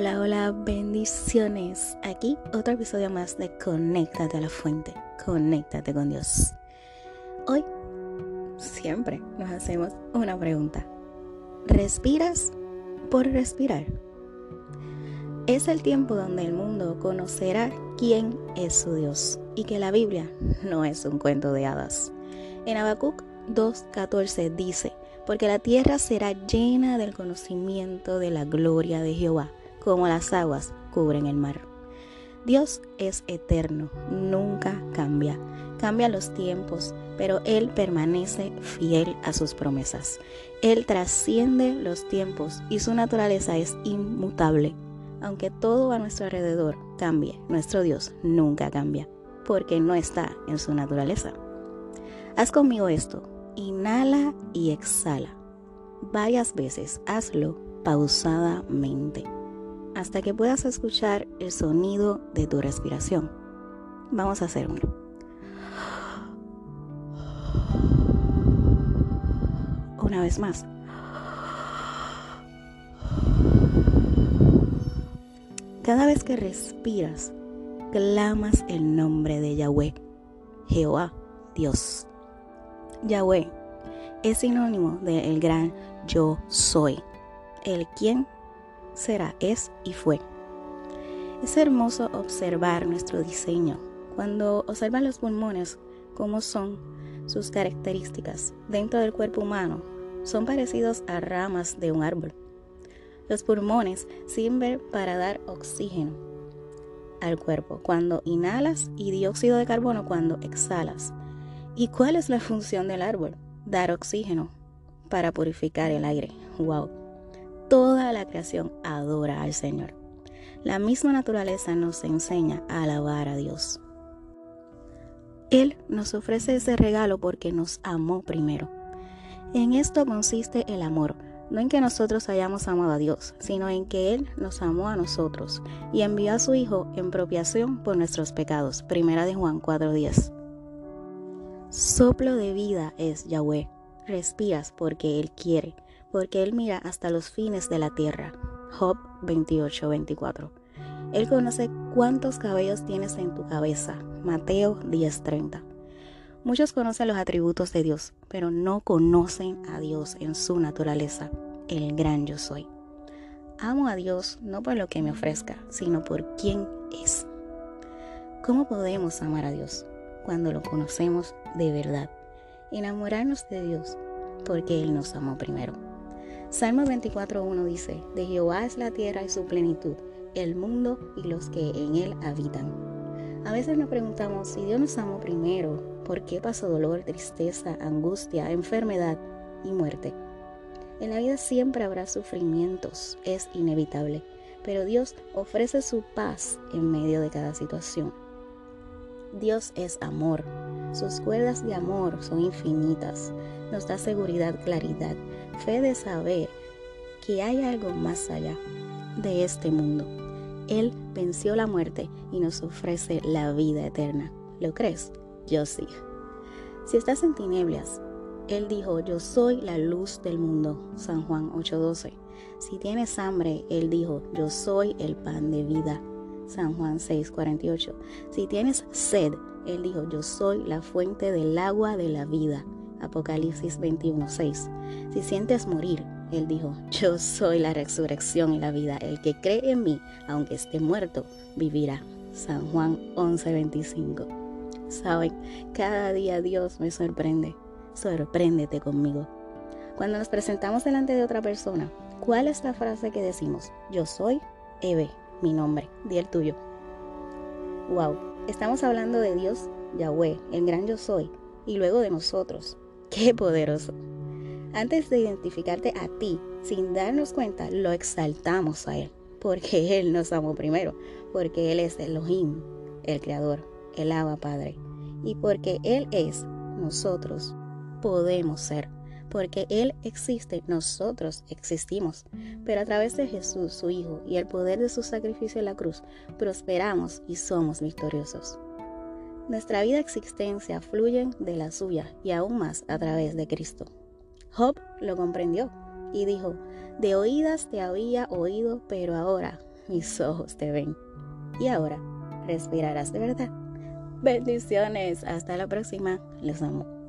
Hola, hola, bendiciones. Aquí otro episodio más de Conéctate a la fuente, conéctate con Dios. Hoy, siempre nos hacemos una pregunta. ¿Respiras por respirar? Es el tiempo donde el mundo conocerá quién es su Dios y que la Biblia no es un cuento de hadas. En Habacuc 2.14 dice, porque la tierra será llena del conocimiento de la gloria de Jehová como las aguas cubren el mar. Dios es eterno, nunca cambia. Cambia los tiempos, pero Él permanece fiel a sus promesas. Él trasciende los tiempos y su naturaleza es inmutable. Aunque todo a nuestro alrededor cambie, nuestro Dios nunca cambia, porque no está en su naturaleza. Haz conmigo esto, inhala y exhala. Varias veces hazlo pausadamente hasta que puedas escuchar el sonido de tu respiración. Vamos a hacer uno. Una vez más. Cada vez que respiras, clamas el nombre de Yahweh, Jehová, Dios. Yahweh es sinónimo del el gran yo soy, el quien será, es y fue. Es hermoso observar nuestro diseño. Cuando observan los pulmones, cómo son sus características dentro del cuerpo humano, son parecidos a ramas de un árbol. Los pulmones sirven para dar oxígeno al cuerpo cuando inhalas y dióxido de carbono cuando exhalas. ¿Y cuál es la función del árbol? Dar oxígeno para purificar el aire. ¡Wow! Toda la creación adora al Señor. La misma naturaleza nos enseña a alabar a Dios. Él nos ofrece ese regalo porque nos amó primero. En esto consiste el amor, no en que nosotros hayamos amado a Dios, sino en que Él nos amó a nosotros y envió a su Hijo en propiación por nuestros pecados. Primera de Juan 4:10. Soplo de vida es Yahweh. Respiras porque Él quiere porque Él mira hasta los fines de la tierra. Job 28-24. Él conoce cuántos cabellos tienes en tu cabeza. Mateo 10:30. Muchos conocen los atributos de Dios, pero no conocen a Dios en su naturaleza, el gran yo soy. Amo a Dios no por lo que me ofrezca, sino por quién es. ¿Cómo podemos amar a Dios? Cuando lo conocemos de verdad. Enamorarnos de Dios porque Él nos amó primero. Salmo 24.1 dice, de Jehová es la tierra y su plenitud, el mundo y los que en él habitan. A veces nos preguntamos si Dios nos amó primero, ¿por qué pasó dolor, tristeza, angustia, enfermedad y muerte? En la vida siempre habrá sufrimientos, es inevitable, pero Dios ofrece su paz en medio de cada situación. Dios es amor, sus cuerdas de amor son infinitas, nos da seguridad, claridad, fe de saber que hay algo más allá de este mundo. Él venció la muerte y nos ofrece la vida eterna. ¿Lo crees? Yo sí. Si estás en tinieblas, Él dijo, yo soy la luz del mundo. San Juan 8:12. Si tienes hambre, Él dijo, yo soy el pan de vida. San Juan 6:48. Si tienes sed, Él dijo, yo soy la fuente del agua de la vida. Apocalipsis 21:6. Si sientes morir, Él dijo, yo soy la resurrección y la vida. El que cree en mí, aunque esté muerto, vivirá. San Juan 11:25. Saben, cada día Dios me sorprende. Sorpréndete conmigo. Cuando nos presentamos delante de otra persona, ¿cuál es la frase que decimos? Yo soy Eve, mi nombre, di el tuyo. Wow, estamos hablando de Dios, Yahweh, el gran yo soy, y luego de nosotros, Qué poderoso. Antes de identificarte a ti, sin darnos cuenta, lo exaltamos a Él, porque Él nos amó primero, porque Él es Elohim, el Creador, el Abba Padre, y porque Él es, nosotros podemos ser, porque Él existe, nosotros existimos, pero a través de Jesús, su Hijo, y el poder de su sacrificio en la cruz, prosperamos y somos victoriosos. Nuestra vida existencia fluye de la suya y aún más a través de Cristo. Job lo comprendió y dijo, de oídas te había oído, pero ahora mis ojos te ven. Y ahora respirarás de verdad. Bendiciones, hasta la próxima, los amo.